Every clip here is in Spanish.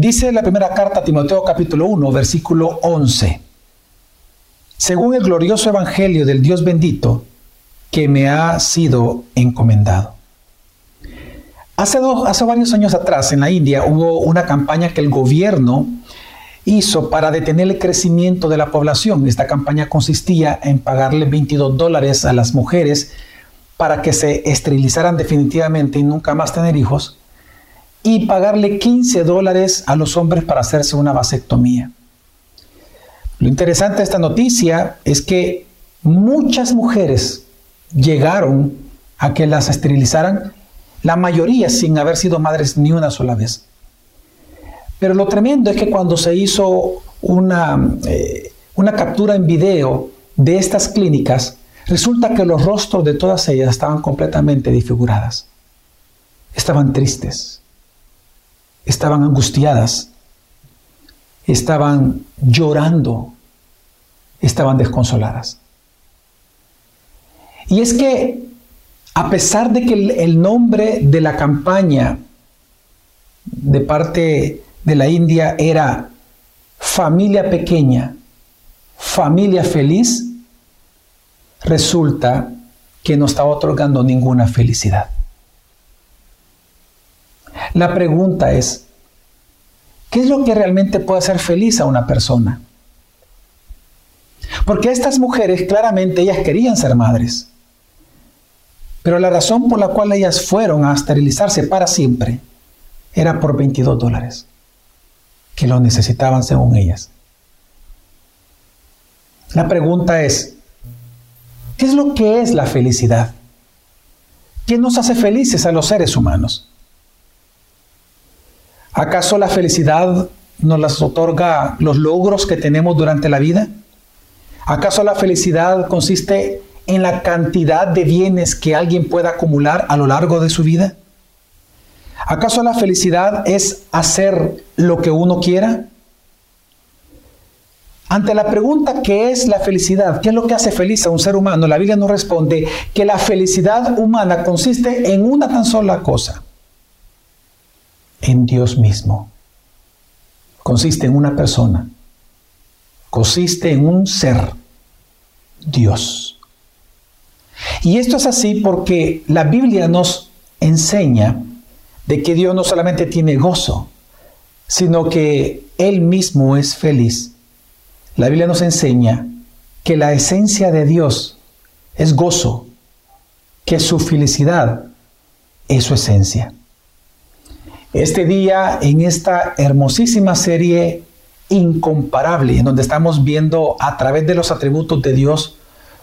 Dice la primera carta a Timoteo capítulo 1, versículo 11. Según el glorioso evangelio del Dios bendito que me ha sido encomendado. Hace, hace varios años atrás en la India hubo una campaña que el gobierno hizo para detener el crecimiento de la población. Esta campaña consistía en pagarle 22 dólares a las mujeres para que se esterilizaran definitivamente y nunca más tener hijos, y pagarle 15 dólares a los hombres para hacerse una vasectomía. Lo interesante de esta noticia es que muchas mujeres llegaron a que las esterilizaran, la mayoría sin haber sido madres ni una sola vez. Pero lo tremendo es que cuando se hizo una, eh, una captura en video de estas clínicas, resulta que los rostros de todas ellas estaban completamente disfiguradas. Estaban tristes, estaban angustiadas, estaban llorando, estaban desconsoladas. Y es que a pesar de que el nombre de la campaña de parte de la India era familia pequeña, familia feliz, resulta que no está otorgando ninguna felicidad. La pregunta es, ¿qué es lo que realmente puede hacer feliz a una persona? Porque estas mujeres claramente ellas querían ser madres. Pero la razón por la cual ellas fueron a esterilizarse para siempre era por 22 dólares que lo necesitaban según ellas. La pregunta es, ¿qué es lo que es la felicidad? ¿Qué nos hace felices a los seres humanos? ¿Acaso la felicidad nos las otorga los logros que tenemos durante la vida? ¿Acaso la felicidad consiste en la cantidad de bienes que alguien pueda acumular a lo largo de su vida? ¿Acaso la felicidad es hacer lo que uno quiera? Ante la pregunta ¿qué es la felicidad? ¿Qué es lo que hace feliz a un ser humano? La Biblia nos responde que la felicidad humana consiste en una tan sola cosa, en Dios mismo. Consiste en una persona, consiste en un ser, Dios. Y esto es así porque la Biblia nos enseña de que Dios no solamente tiene gozo, sino que Él mismo es feliz. La Biblia nos enseña que la esencia de Dios es gozo, que su felicidad es su esencia. Este día, en esta hermosísima serie incomparable, en donde estamos viendo a través de los atributos de Dios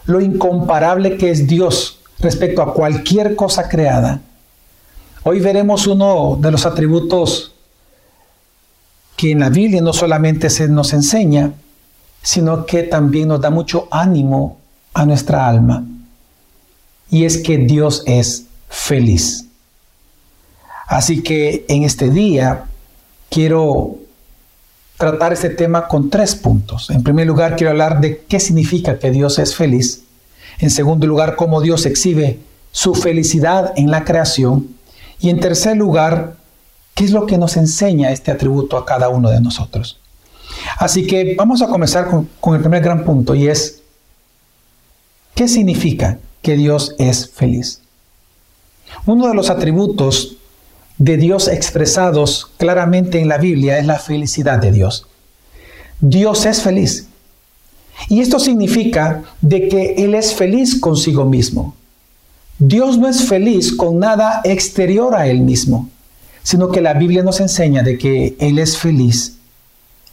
lo incomparable que es Dios respecto a cualquier cosa creada, Hoy veremos uno de los atributos que en la Biblia no solamente se nos enseña, sino que también nos da mucho ánimo a nuestra alma. Y es que Dios es feliz. Así que en este día quiero tratar este tema con tres puntos. En primer lugar, quiero hablar de qué significa que Dios es feliz. En segundo lugar, cómo Dios exhibe su felicidad en la creación. Y en tercer lugar, ¿qué es lo que nos enseña este atributo a cada uno de nosotros? Así que vamos a comenzar con, el primer gran punto y es, ¿qué significa que Dios es feliz? Uno de los atributos de Dios expresados claramente en la Biblia es la felicidad de Dios. Dios es feliz. Y esto significa de que Él es feliz consigo mismo. Dios no es feliz con nada exterior a Él mismo, sino que la Biblia nos enseña de que Él es feliz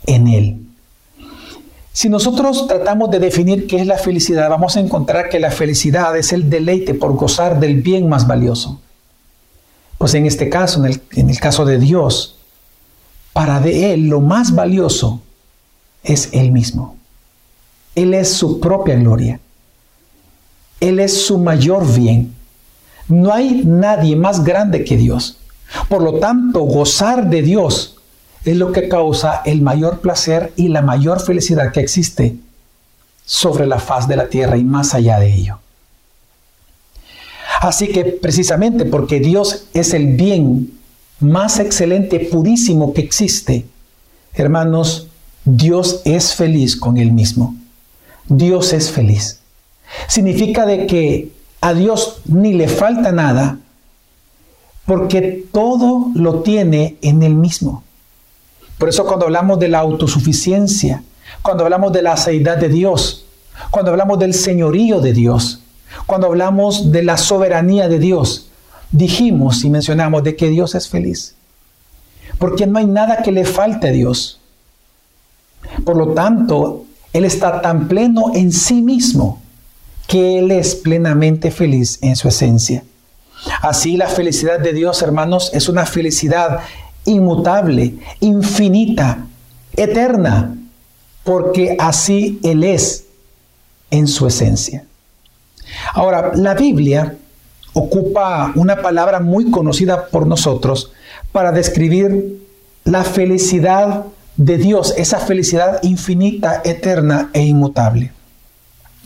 en Él. Si nosotros tratamos de definir qué es la felicidad, vamos a encontrar que la felicidad es el deleite por gozar del bien más valioso. Pues en este caso, en el, en el caso de Dios, para de Él lo más valioso es Él mismo. Él es su propia gloria. Él es su mayor bien. No hay nadie más grande que Dios. Por lo tanto, gozar de Dios es lo que causa el mayor placer y la mayor felicidad que existe sobre la faz de la tierra y más allá de ello. Así que precisamente porque Dios es el bien más excelente, purísimo que existe, Hermanos, Dios es feliz con Él mismo. Dios es feliz. Significa de que a Dios ni le falta nada, porque todo lo tiene en Él mismo. Por eso cuando hablamos de la autosuficiencia, cuando hablamos de la aceidad de Dios, cuando hablamos del señorío de Dios, cuando hablamos de la soberanía de Dios, dijimos y mencionamos de que Dios es feliz. Porque no hay nada que le falte a Dios. Por lo tanto, Él está tan pleno en sí mismo que Él es plenamente feliz en su esencia. Así la felicidad de Dios, hermanos, es una felicidad inmutable, infinita, eterna, porque así Él es en su esencia. Ahora, la Biblia ocupa una palabra muy conocida por nosotros para describir la felicidad de Dios, esa felicidad infinita, eterna e inmutable.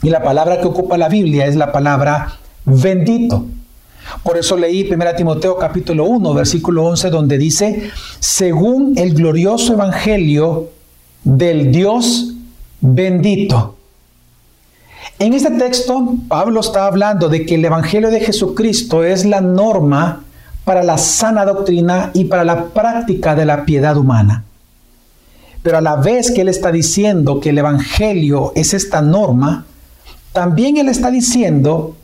Y la palabra que ocupa la Biblia es la palabra bendito. Por eso leí 1 Timoteo capítulo 1, versículo 11, donde dice, según el glorioso evangelio del Dios bendito. En este texto, Pablo está hablando de que el evangelio de Jesucristo es la norma para la sana doctrina y para la práctica de la piedad humana. Pero a la vez que él está diciendo que el evangelio es esta norma, también él está diciendo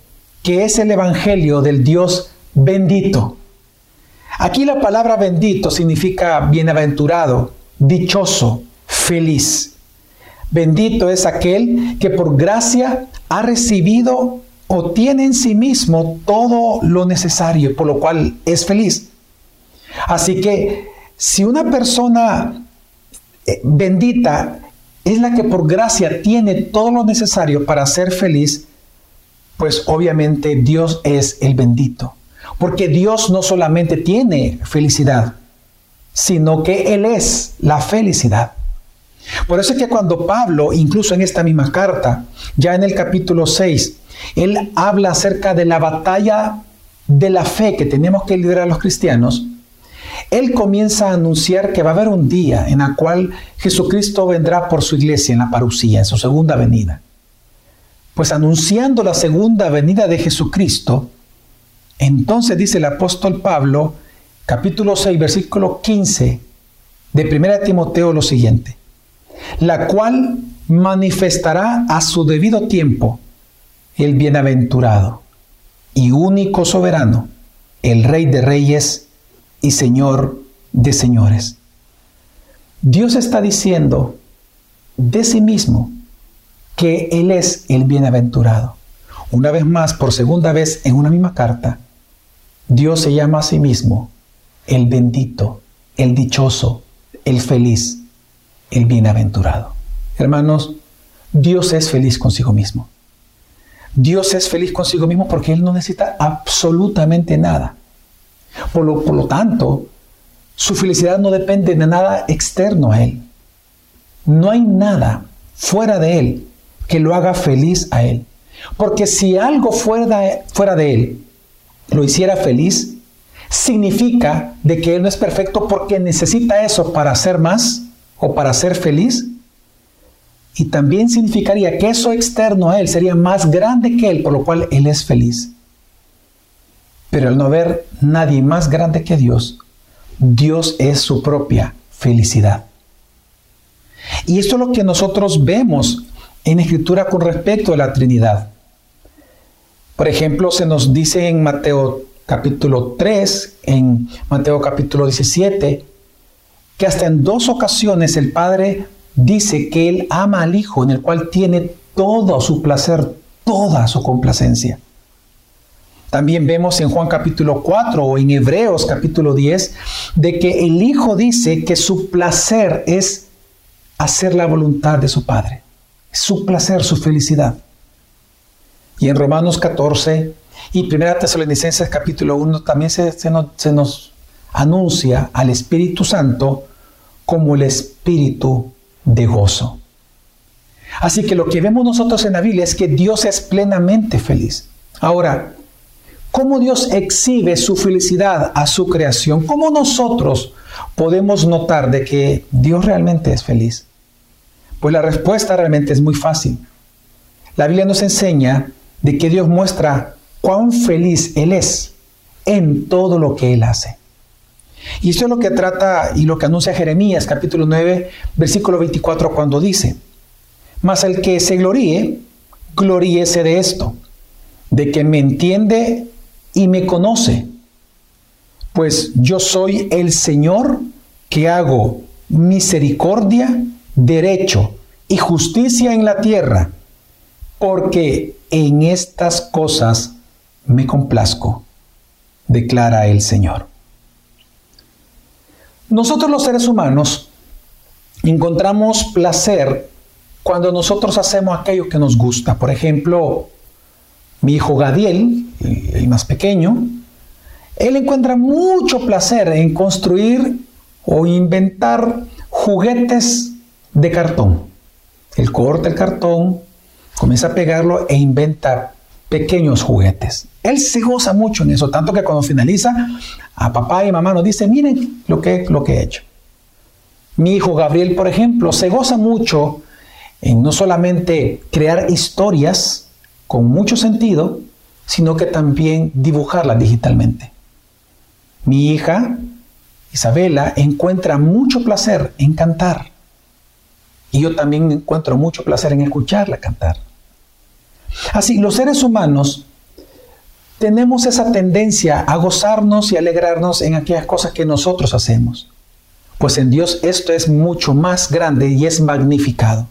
que es el Evangelio del Dios bendito. Aquí la palabra bendito significa bienaventurado, dichoso, feliz. Bendito es aquel que por gracia ha recibido o tiene en sí mismo todo lo necesario, por lo cual es feliz. Así que si una persona eh, bendita es la que por gracia tiene todo lo necesario para ser feliz, pues obviamente Dios es el bendito. Porque Dios no solamente tiene felicidad, sino que Él es la felicidad. Por eso es que cuando Pablo, incluso en esta misma carta, ya en el capítulo 6, él habla acerca de la batalla de la fe que tenemos que liderar los cristianos, él comienza a anunciar que va a haber un día en el cual Jesucristo vendrá por su iglesia en la parucía, en su segunda venida. Pues anunciando la segunda venida de Jesucristo, entonces dice el apóstol Pablo, capítulo 6, versículo 15 de 1 Timoteo lo siguiente, la cual manifestará a su debido tiempo el bienaventurado y único soberano, el Rey de Reyes y Señor de señores. Dios está diciendo de sí mismo que Él es el bienaventurado. Una vez más, por segunda vez en una misma carta, Dios se llama a sí mismo el bendito, el dichoso, el feliz, el bienaventurado. Hermanos, Dios es feliz consigo mismo. Dios es feliz consigo mismo porque Él no necesita absolutamente nada. Por lo, tanto, su felicidad no depende de nada externo a Él. No hay nada fuera de Él que lo haga feliz a Él. Porque si algo fuera de, fuera de Él lo hiciera feliz, significa de que Él no es perfecto porque necesita eso para ser más o para ser feliz. Y también significaría que eso externo a Él sería más grande que Él, por lo cual Él es feliz. Pero al no haber nadie más grande que Dios, Dios es su propia felicidad. Y esto es lo que nosotros vemos en Escritura con respecto a la Trinidad. Por ejemplo, se nos dice en Mateo capítulo 3, en Mateo capítulo 17, que hasta en dos ocasiones el Padre dice que Él ama al Hijo, en el cual tiene todo su placer, toda su complacencia. También vemos en Juan capítulo 4 o en Hebreos capítulo 10 de que el Hijo dice que su placer es hacer la voluntad de su Padre. Su placer, su felicidad. Y en Romanos 14 y 1 Tesalonicenses capítulo 1 también se, nos, se nos anuncia al Espíritu Santo como el Espíritu de gozo. Así que lo que vemos nosotros en la Biblia es que Dios es plenamente feliz. Ahora, cómo Dios exhibe su felicidad a su creación, cómo nosotros podemos notar de que Dios realmente es feliz? Pues la respuesta realmente es muy fácil. La Biblia nos enseña de que Dios muestra cuán feliz Él es en todo lo que Él hace. Y esto es lo que trata y lo que anuncia Jeremías capítulo 9, versículo 24, cuando dice, mas el que se gloríe, gloríese de esto, de que me entiende y me conoce, pues yo soy el Señor que hago misericordia, derecho y justicia en la tierra, porque en estas cosas me complazco, declara el Señor. Nosotros los seres humanos encontramos placer cuando nosotros hacemos aquello que nos gusta. Por ejemplo, mi hijo Gadiel, el más pequeño, él encuentra mucho placer en construir o inventar juguetes de cartón. Él corta el cartón, comienza a pegarlo e inventa pequeños juguetes. Él se goza mucho en eso, tanto que cuando finaliza, a papá y mamá nos dice, miren lo que, lo que he hecho. Mi hijo Gabriel, por ejemplo, se goza mucho en no solamente crear historias con mucho sentido, sino que también dibujarlas digitalmente. Mi hija, Isabela, encuentra mucho placer en cantar. Y yo también encuentro mucho placer en escucharla cantar. Así, los seres humanos tenemos esa tendencia a gozarnos y alegrarnos en aquellas cosas que nosotros hacemos. Pues en Dios esto es mucho más grande y es magnificado.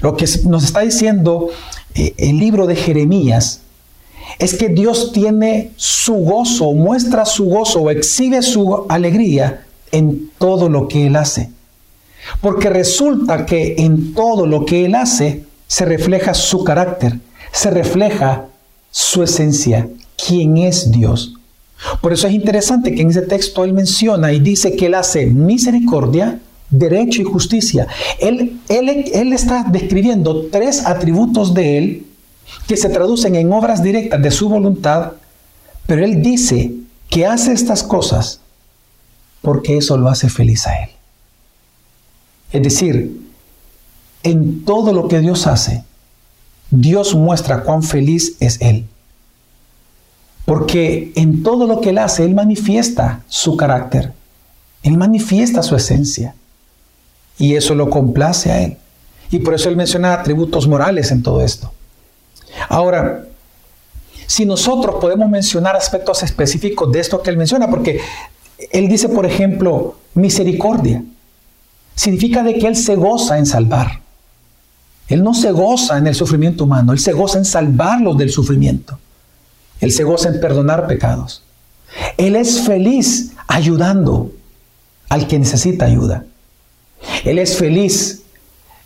Lo que nos está diciendo eh, el libro de Jeremías es que Dios tiene su gozo, muestra su gozo o exhibe su alegría en todo lo que Él hace. Porque resulta que en todo lo que Él hace se refleja su carácter, se refleja su esencia, quién es Dios. Por eso es interesante que en ese texto Él menciona y dice que Él hace misericordia, derecho y justicia. Él, él, él está describiendo tres atributos de Él que se traducen en obras directas de su voluntad, pero Él dice que hace estas cosas porque eso lo hace feliz a Él. Es decir, en todo lo que Dios hace, Dios muestra cuán feliz es Él. Porque en todo lo que Él hace, Él manifiesta su carácter, Él manifiesta su esencia. Y eso lo complace a Él. Y por eso Él menciona atributos morales en todo esto. Ahora, si nosotros podemos mencionar aspectos específicos de esto que él menciona, porque él dice, por ejemplo, misericordia, significa de que él se goza en salvar. Él no se goza en el sufrimiento humano, él se goza en salvarlos del sufrimiento. Él se goza en perdonar pecados. Él es feliz ayudando al que necesita ayuda. Él es feliz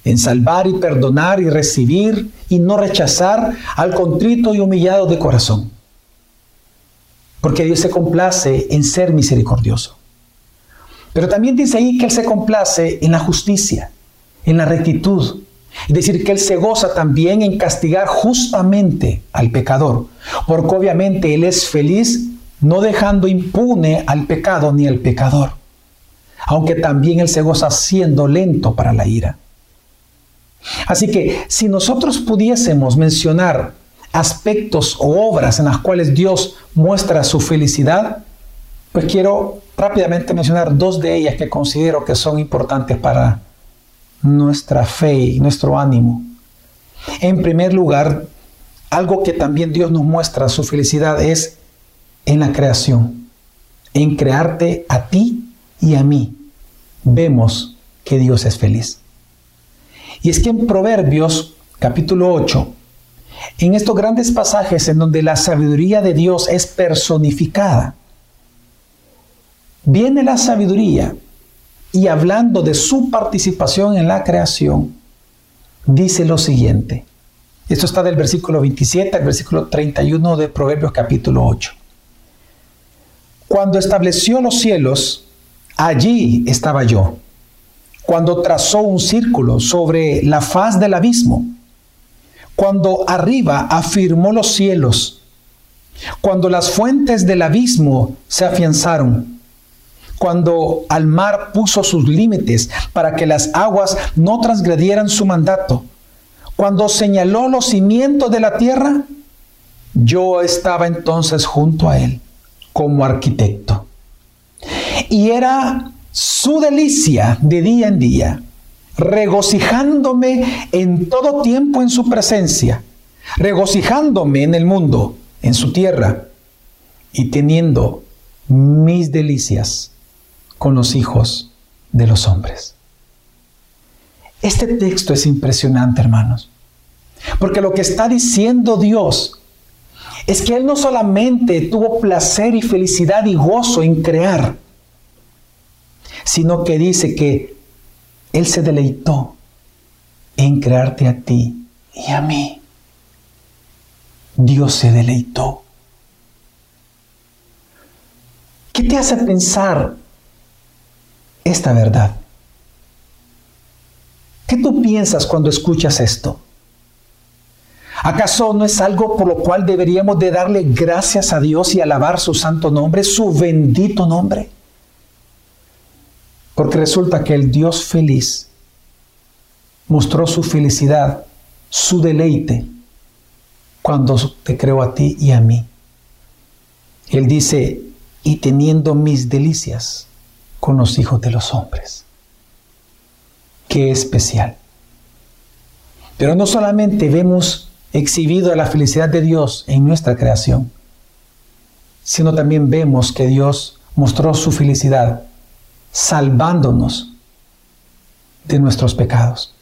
en salvar y perdonar y recibir y no rechazar al contrito y humillado de corazón. Porque Dios se complace en ser misericordioso. Pero también dice ahí que Él se complace en la justicia, en la rectitud. Es decir, que Él se goza también en castigar justamente al pecador. Porque obviamente Él es feliz no dejando impune al pecado ni al pecador. Aunque también Él se goza siendo lento para la ira. Así que si nosotros pudiésemos mencionar aspectos o obras en las cuales Dios muestra su felicidad, pues quiero rápidamente mencionar dos de ellas que considero que son importantes para nuestra fe y nuestro ánimo. En primer lugar, algo que también Dios nos muestra su felicidad es en la creación, en crearte a ti y a mí. Vemos que Dios es feliz. Y es que en Proverbios capítulo 8, en estos grandes pasajes en donde la sabiduría de Dios es personificada, viene la sabiduría y hablando de su participación en la creación, dice lo siguiente. Esto está del versículo 27 al versículo 31 de Proverbios capítulo 8. Cuando estableció los cielos, allí estaba yo cuando trazó un círculo sobre la faz del abismo, cuando arriba afirmó los cielos, cuando las fuentes del abismo se afianzaron, cuando al mar puso sus límites para que las aguas no transgredieran su mandato, cuando señaló los cimientos de la tierra, yo estaba entonces junto a él como arquitecto. Y era su delicia de día en día, regocijándome en todo tiempo en su presencia, regocijándome en el mundo, en su tierra, y teniendo mis delicias con los hijos de los hombres. Este texto es impresionante, hermanos, porque lo que está diciendo Dios es que Él no solamente tuvo placer y felicidad y gozo en crear, sino que dice que Él se deleitó en crearte a ti y a mí. Dios se deleitó. ¿Qué te hace pensar esta verdad? ¿Qué tú piensas cuando escuchas esto? ¿Acaso no es algo por lo cual deberíamos de darle gracias a Dios y alabar su santo nombre, su bendito nombre? Porque resulta que el Dios feliz mostró su felicidad, su deleite, cuando te creó a ti y a mí. Él dice, y teniendo mis delicias con los hijos de los hombres. Qué especial. Pero no solamente vemos exhibido la felicidad de Dios en nuestra creación, sino también vemos que Dios mostró su felicidad salvándonos de nuestros pecados.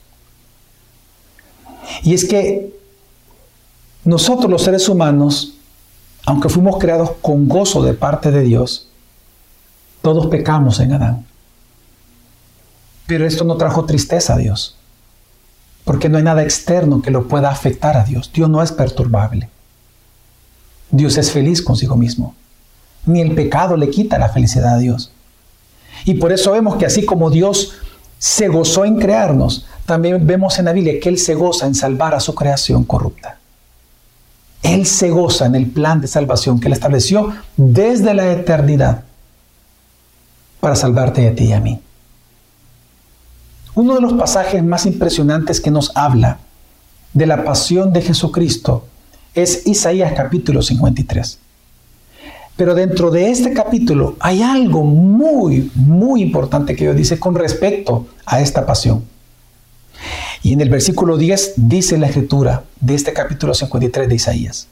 Y es que nosotros los seres humanos, aunque fuimos creados con gozo de parte de Dios, todos pecamos en Adán. Pero esto no trajo tristeza a Dios porque no hay nada externo que lo pueda afectar a Dios. Dios no es perturbable. Dios es feliz consigo mismo. Ni el pecado le quita la felicidad a Dios. Y por eso vemos que así como Dios se gozó en crearnos, también vemos en la Biblia que Él se goza en salvar a su creación corrupta. Él se goza en el plan de salvación que Él estableció desde la eternidad para salvarte a ti y a mí. Uno de los pasajes más impresionantes que nos habla de la pasión de Jesucristo es Isaías capítulo 53. Pero dentro de este capítulo hay algo muy, muy importante que Dios dice con respecto a esta pasión. Y en el versículo 10 dice la escritura de este capítulo 53 de Isaías.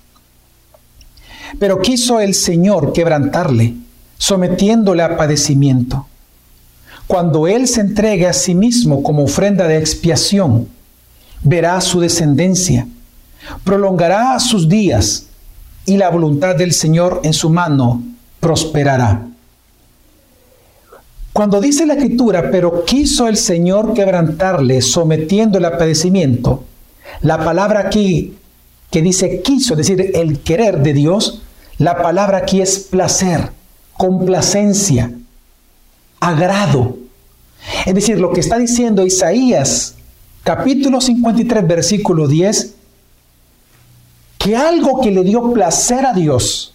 Pero quiso el Señor quebrantarle, sometiéndole a padecimiento cuando Él se entregue a sí mismo como ofrenda de expiación, verá su descendencia, prolongará sus días y la voluntad del Señor en su mano prosperará. Cuando dice la escritura, pero quiso el Señor quebrantarle sometiéndole a padecimiento, la palabra aquí que dice quiso, es decir, el querer de Dios, la palabra aquí es placer, complacencia, agrado. Es decir, lo que está diciendo Isaías capítulo 53 versículo 10, que algo que le dio placer a Dios,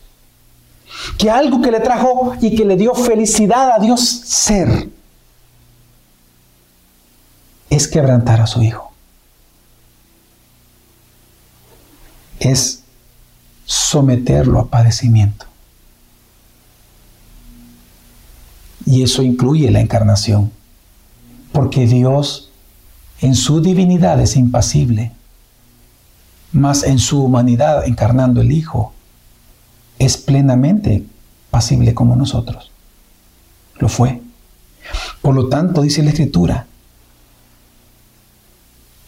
que algo que le trajo y que le dio felicidad a Dios ser, es quebrantar a su hijo. Es someterlo a padecimiento. Y eso incluye la encarnación. Porque Dios en su divinidad es impasible, mas en su humanidad, encarnando el Hijo, es plenamente pasible como nosotros. Lo fue. Por lo tanto, dice la Escritura,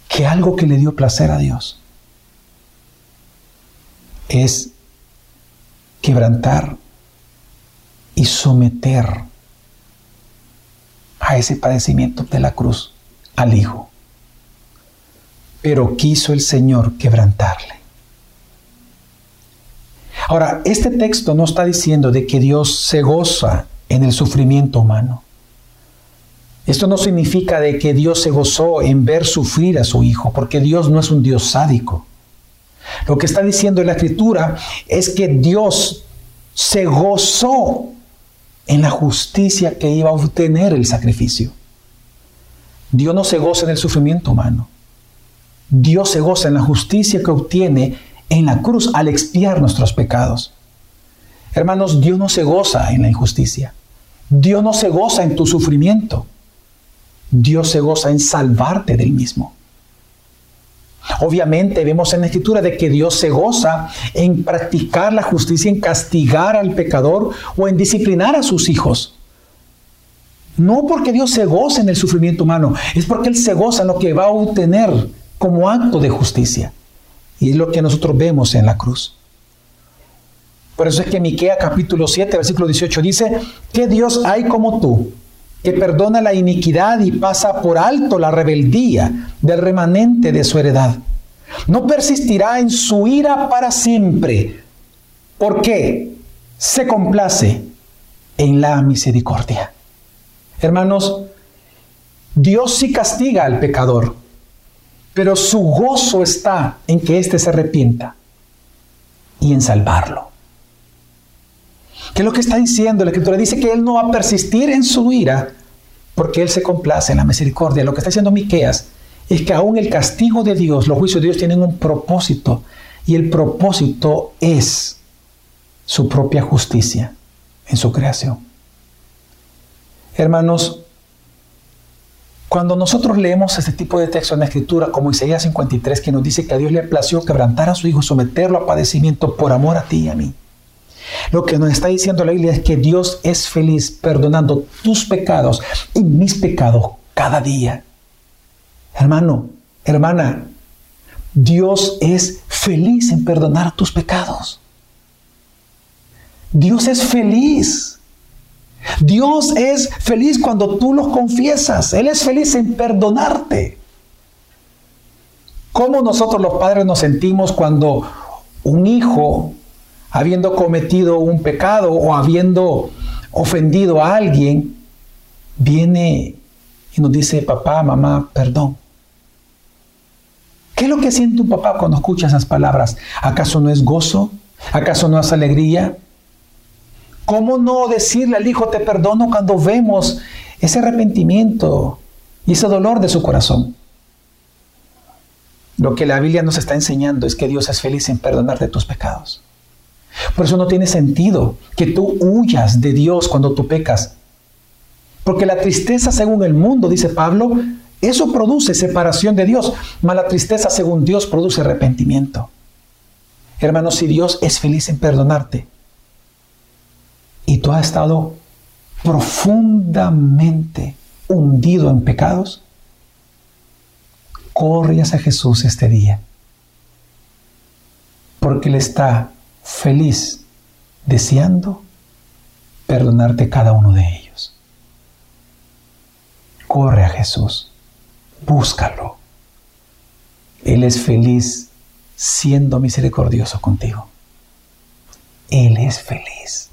que algo que le dio placer a Dios es quebrantar y someter a ese padecimiento de la cruz al Hijo. Pero quiso el Señor quebrantarle. Ahora, este texto no está diciendo de que Dios se goza en el sufrimiento humano. Esto no significa de que Dios se gozó en ver sufrir a su Hijo, porque Dios no es un Dios sádico. Lo que está diciendo la Escritura es que Dios se gozó en la justicia que iba a obtener el sacrificio. Dios no se goza en el sufrimiento humano. Dios se goza en la justicia que obtiene en la cruz al expiar nuestros pecados. Hermanos, Dios no se goza en la injusticia. Dios no se goza en tu sufrimiento. Dios se goza en salvarte del mismo. Obviamente vemos en la escritura de que Dios se goza en practicar la justicia, en castigar al pecador o en disciplinar a sus hijos. No porque Dios se goza en el sufrimiento humano, es porque Él se goza en lo que va a obtener como acto de justicia. Y es lo que nosotros vemos en la cruz. Por eso es que Miquea capítulo 7, versículo 18 dice, ¿qué Dios hay como tú? Que perdona la iniquidad y pasa por alto la rebeldía del remanente de su heredad. No persistirá en su ira para siempre, porque se complace en la misericordia. Hermanos, Dios sí castiga al pecador, pero su gozo está en que éste se arrepienta y en salvarlo. ¿Qué es lo que está diciendo? La escritura dice que Él no va a persistir en su ira porque Él se complace en la misericordia. Lo que está diciendo Miqueas es que aún el castigo de Dios, los juicios de Dios tienen un propósito y el propósito es su propia justicia en su creación. Hermanos, cuando nosotros leemos este tipo de texto en la Escritura, como Isaías 53, que nos dice que a Dios le plació quebrantar a su Hijo, someterlo a padecimiento por amor a ti y a mí, lo que nos está diciendo la Biblia es que Dios es feliz perdonando tus pecados y mis pecados cada día. Hermano, hermana, Dios es feliz en perdonar tus pecados. Dios es feliz. Dios es feliz cuando tú los confiesas. Él es feliz en perdonarte. ¿Cómo nosotros los padres nos sentimos cuando un hijo habiendo cometido un pecado o habiendo ofendido a alguien, viene y nos dice, papá, mamá, perdón. ¿Qué es lo que siente un papá cuando escucha esas palabras? ¿Acaso no es gozo? ¿Acaso no es alegría? ¿Cómo no decirle al hijo te perdono cuando vemos ese arrepentimiento y ese dolor de su corazón? Lo que la Biblia nos está enseñando es que Dios es feliz en perdonarte tus pecados. Por eso no tiene sentido que tú huyas de Dios cuando tú pecas. Porque la tristeza según el mundo, dice Pablo, eso produce separación de Dios. Mas la tristeza según Dios produce arrepentimiento. Hermanos, si Dios es feliz en perdonarte y tú has estado profundamente hundido en pecados, corre hacia Jesús este día. Porque Él está feliz deseando perdonarte cada uno de ellos. Corre a Jesús, búscalo. Él es feliz siendo misericordioso contigo. Él es feliz.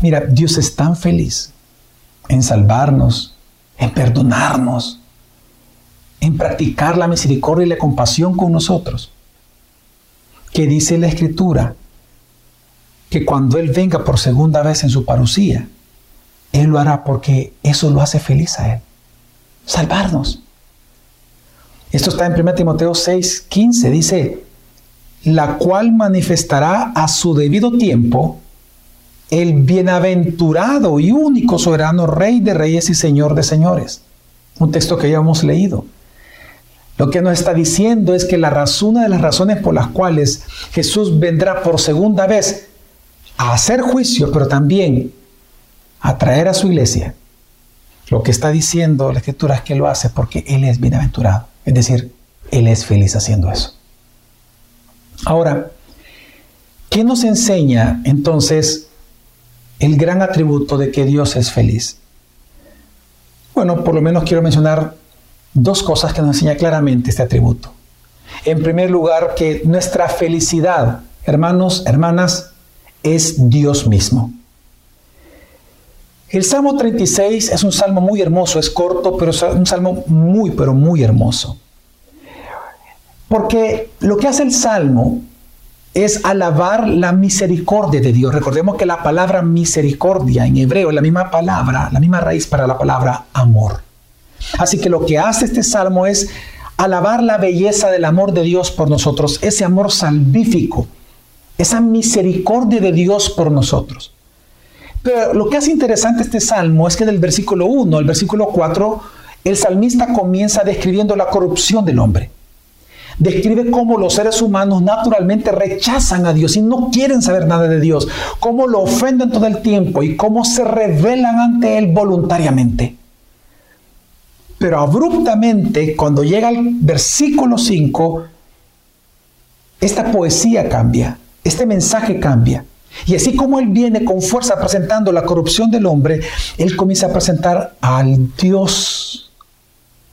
Mira, Dios es tan feliz en salvarnos, en perdonarnos, en practicar la misericordia y la compasión con nosotros que dice la escritura que cuando Él venga por segunda vez en su parucía, Él lo hará porque eso lo hace feliz a Él. Salvarnos. Esto está en 1 Timoteo 6, 15. Dice, la cual manifestará a su debido tiempo el bienaventurado y único soberano Rey de Reyes y Señor de Señores. Un texto que ya hemos leído. Lo que nos está diciendo es que la razón, una de las razones por las cuales Jesús vendrá por segunda vez a hacer juicio, pero también a traer a su iglesia, lo que está diciendo la escritura es que lo hace porque Él es bienaventurado. Es decir, Él es feliz haciendo eso. Ahora, ¿qué nos enseña entonces el gran atributo de que Dios es feliz? Bueno, por lo menos quiero mencionar dos cosas que nos enseña claramente este atributo. En primer lugar, que nuestra felicidad, hermanos, hermanas, es Dios mismo. El Salmo 36 es un salmo muy hermoso, es corto, pero es un salmo muy, pero muy hermoso. Porque lo que hace el salmo es alabar la misericordia de Dios. Recordemos que la palabra misericordia en hebreo es la misma palabra, la misma raíz para la palabra amor. Así que lo que hace este salmo es alabar la belleza del amor de Dios por nosotros, ese amor salvífico, esa misericordia de Dios por nosotros. Pero lo que hace interesante este salmo es que del versículo 1 al versículo 4, el salmista comienza describiendo la corrupción del hombre describe cómo los seres humanos naturalmente rechazan a Dios y no quieren saber nada de Dios, cómo lo ofenden todo el tiempo y cómo se rebelan ante Él voluntariamente. Pero abruptamente, cuando llega al versículo 5, esta poesía cambia, este mensaje cambia. Y así como Él viene con fuerza presentando la corrupción del hombre, Él comienza a presentar al Dios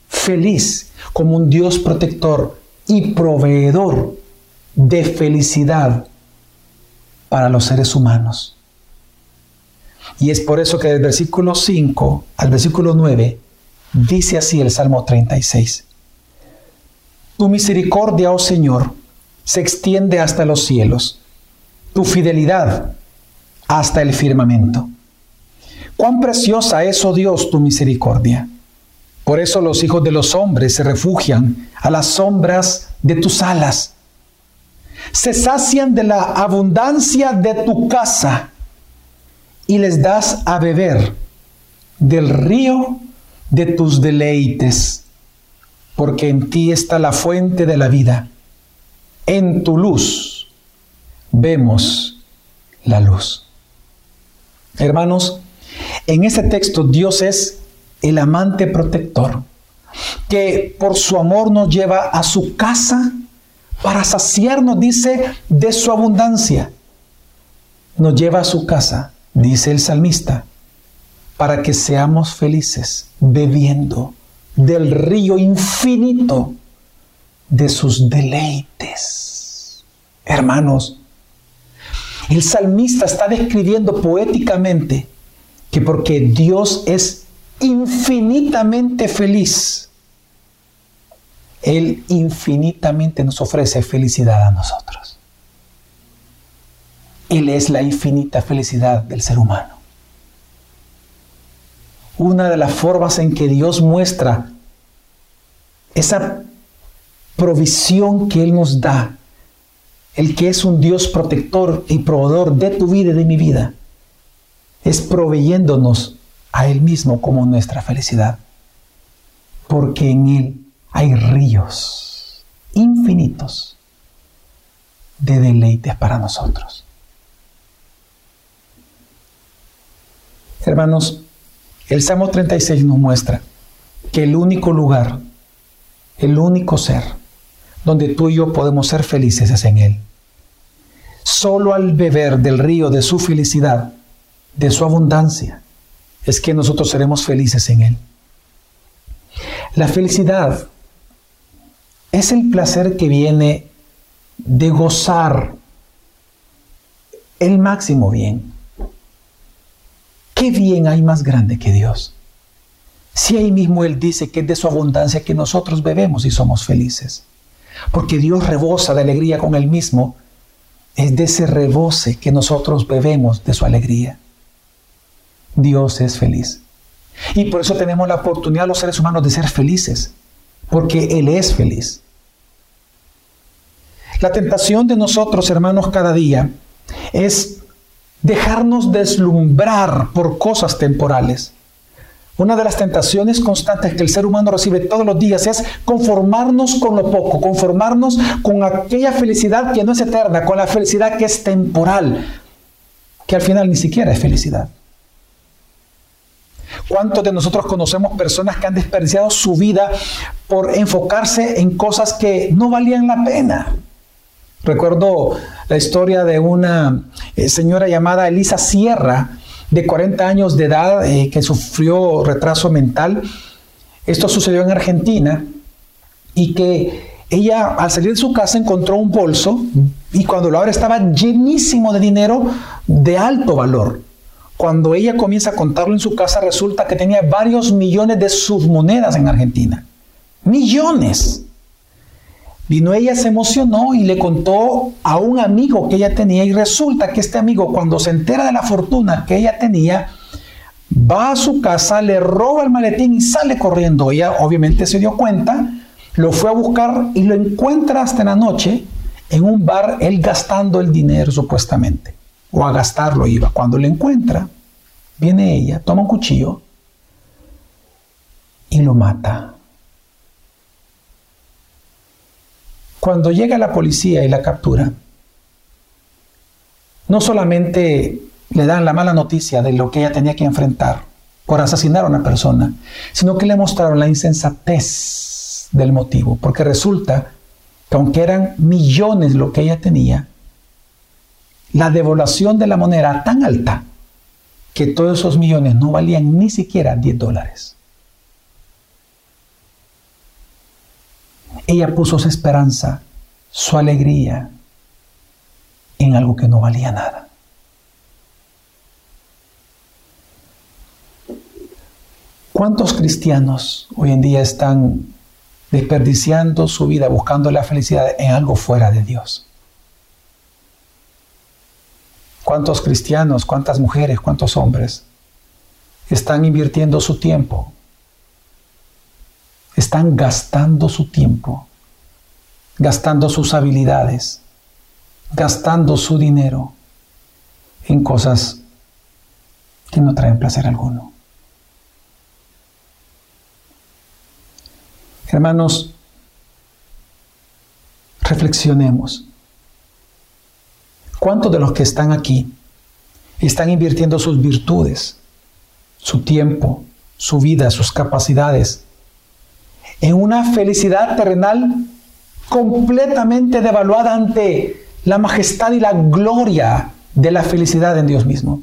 feliz como un Dios protector, y proveedor de felicidad para los seres humanos. Y es por eso que del versículo 5 al versículo 9 dice así el Salmo 36. Tu misericordia, oh Señor, se extiende hasta los cielos, tu fidelidad hasta el firmamento. Cuán preciosa es, oh Dios, tu misericordia. Por eso los hijos de los hombres se refugian a las sombras de tus alas. Se sacian de la abundancia de tu casa y les das a beber del río de tus deleites, porque en ti está la fuente de la vida. En tu luz vemos la luz. Hermanos, en este texto Dios es el amante protector, que por su amor nos lleva a su casa para saciarnos, dice, de su abundancia. Nos lleva a su casa, dice el salmista, para que seamos felices bebiendo del río infinito de sus deleites. Hermanos, el salmista está describiendo poéticamente que porque Dios es infinitamente feliz, Él infinitamente nos ofrece felicidad a nosotros. Él es la infinita felicidad del ser humano. Una de las formas en que Dios muestra esa provisión que Él nos da, el que es un Dios protector y proveedor de tu vida y de mi vida, es proveyéndonos a Él mismo como nuestra felicidad, porque en Él hay ríos infinitos de deleites para nosotros. Hermanos, el Salmo 36 nos muestra que el único lugar, el único ser donde tú y yo podemos ser felices es en Él. Solo al beber del río de su felicidad, de su abundancia, es que nosotros seremos felices en Él. La felicidad es el placer que viene de gozar el máximo bien. ¿Qué bien hay más grande que Dios? Si ahí mismo Él dice que es de su abundancia que nosotros bebemos y somos felices. Porque Dios rebosa de alegría con Él mismo. Es de ese rebose que nosotros bebemos de su alegría. Dios es feliz. Y por eso tenemos la oportunidad los seres humanos de ser felices, porque Él es feliz. La tentación de nosotros, hermanos, cada día es dejarnos deslumbrar por cosas temporales. Una de las tentaciones constantes que el ser humano recibe todos los días es conformarnos con lo poco, conformarnos con aquella felicidad que no es eterna, con la felicidad que es temporal, que al final ni siquiera es felicidad. ¿Cuántos de nosotros conocemos personas que han desperdiciado su vida por enfocarse en cosas que no valían la pena? Recuerdo la historia de una eh, señora llamada Elisa Sierra, de 40 años de edad, eh, que sufrió retraso mental. Esto sucedió en Argentina y que ella al salir de su casa encontró un bolso y cuando lo abre estaba llenísimo de dinero de alto valor. Cuando ella comienza a contarlo en su casa, resulta que tenía varios millones de submonedas en Argentina. Millones. Vino ella, se emocionó y le contó a un amigo que ella tenía y resulta que este amigo cuando se entera de la fortuna que ella tenía, va a su casa, le roba el maletín y sale corriendo. Ella obviamente se dio cuenta, lo fue a buscar y lo encuentra hasta la noche en un bar, él gastando el dinero supuestamente, o a gastarlo iba. Cuando lo encuentra, viene ella, toma un cuchillo y lo mata. Cuando llega la policía y la captura, no solamente le dan la mala noticia de lo que ella tenía que enfrentar por asesinar a una persona, sino que le mostraron la insensatez del motivo, porque resulta que aunque eran millones lo que ella tenía, la devaluación de la moneda era tan alta que todos esos millones no valían ni siquiera 10 dólares. Ella puso su esperanza, su alegría en algo que no valía nada. ¿Cuántos cristianos hoy en día están desperdiciando su vida buscando la felicidad en algo fuera de Dios? ¿Cuántos cristianos, cuántas mujeres, cuántos hombres están invirtiendo su tiempo están gastando su tiempo, gastando sus habilidades, gastando su dinero en cosas que no traen placer alguno. Hermanos, reflexionemos. ¿Cuántos de los que están aquí están invirtiendo sus virtudes, su tiempo, su vida, sus capacidades en una felicidad terrenal completamente devaluada ante la majestad y la gloria de la felicidad en Dios mismo.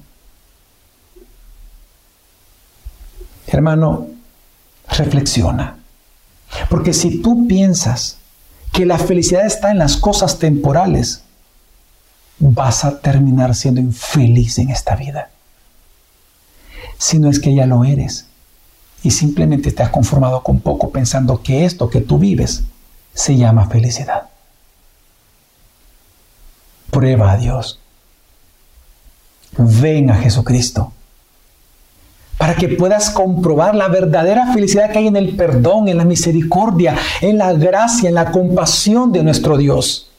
Hermano, reflexiona. Porque si tú piensas que la felicidad está en las cosas temporales, vas a terminar siendo infeliz en esta vida. Si no es que ya lo eres y simplemente te has conformado con poco pensando que esto que tú vives se llama felicidad. Prueba a Dios. Ven a Jesucristo para que puedas comprobar la verdadera felicidad que hay en el perdón, en la misericordia, en la gracia, en la compasión de nuestro Dios.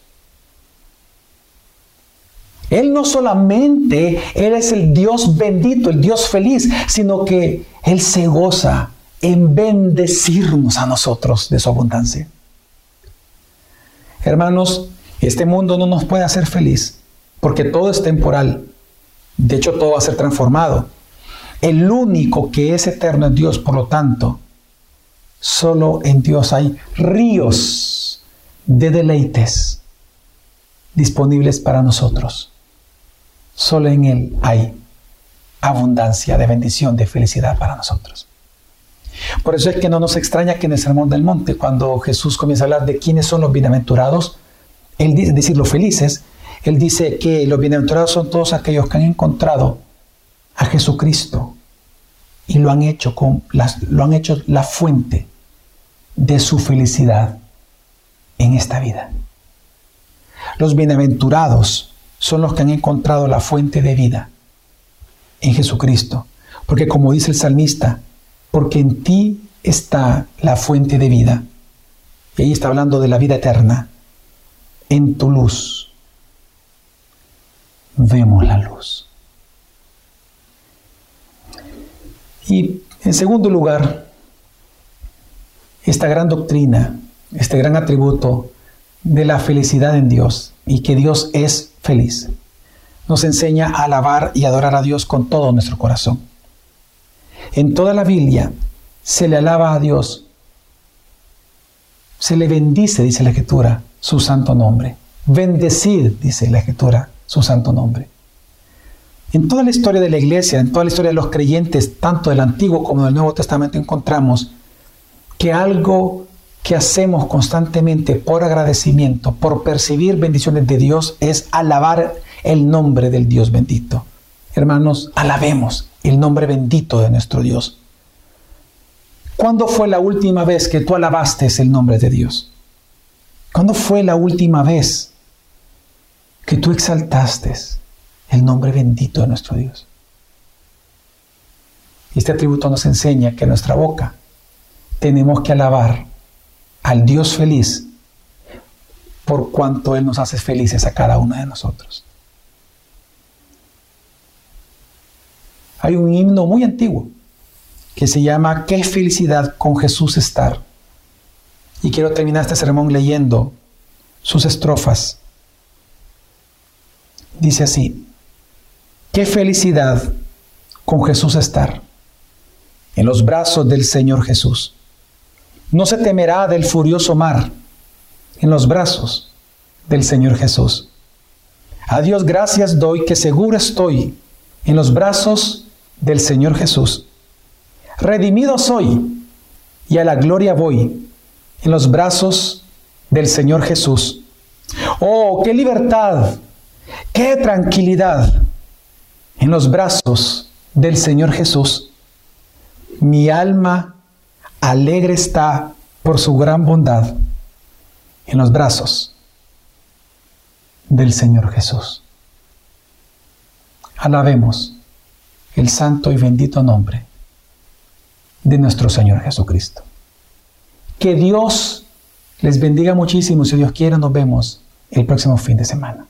Él no solamente Él es el Dios bendito, el Dios feliz, sino que Él se goza en bendecirnos a nosotros de su abundancia. Hermanos, este mundo no nos puede hacer feliz porque todo es temporal. De hecho, todo va a ser transformado. El único que es eterno es Dios, por lo tanto, solo en Dios hay ríos de deleites disponibles para nosotros. Solo en Él hay abundancia de bendición, de felicidad para nosotros. Por eso es que no nos extraña que en el Sermón del Monte, cuando Jesús comienza a hablar de quiénes son los bienaventurados, Él dice, decir, los felices, Él dice que los bienaventurados son todos aquellos que han encontrado a Jesucristo y lo han hecho, con lo han hecho la fuente de su felicidad en esta vida. Los bienaventurados son los que han encontrado la fuente de vida en Jesucristo. Porque como dice el salmista, porque en ti está la fuente de vida. Y ahí está hablando de la vida eterna. En tu luz vemos la luz. Y en segundo lugar, esta gran doctrina, este gran atributo de la felicidad en Dios y que Dios es feliz, nos enseña a alabar y adorar a Dios con todo nuestro corazón. En toda la Biblia se le alaba a Dios, se le bendice, dice la Escritura, su santo nombre. Bendecid, dice la Escritura, su santo nombre. En toda la historia de la iglesia, en toda la historia de los creyentes, tanto del Antiguo como del Nuevo Testamento, encontramos que algo que hacemos constantemente por agradecimiento, por percibir bendiciones de Dios, es alabar el nombre del Dios bendito. Hermanos, alabemos el nombre bendito de nuestro Dios. ¿Cuándo fue la última vez que tú alabaste el nombre de Dios? ¿Cuándo fue la última vez que tú exaltaste el nombre bendito de nuestro Dios? Este atributo nos enseña que nuestra boca tenemos que alabar al Dios feliz por cuanto Él nos hace felices a cada uno de nosotros. Hay un himno muy antiguo que se llama Qué felicidad con Jesús estar. Y quiero terminar este sermón leyendo sus estrofas. Dice así, qué felicidad con Jesús estar en los brazos del Señor Jesús. No se temerá del furioso mar en los brazos del Señor Jesús. A Dios gracias doy que seguro estoy en los brazos del Señor Jesús. Redimido soy y a la gloria voy en los brazos del Señor Jesús. Oh, qué libertad, qué tranquilidad en los brazos del Señor Jesús. Mi alma alegre está por su gran bondad en los brazos del Señor Jesús. Alabemos el santo y bendito nombre de nuestro Señor Jesucristo. Que Dios les bendiga muchísimo. Si Dios quiere, nos vemos el próximo fin de semana.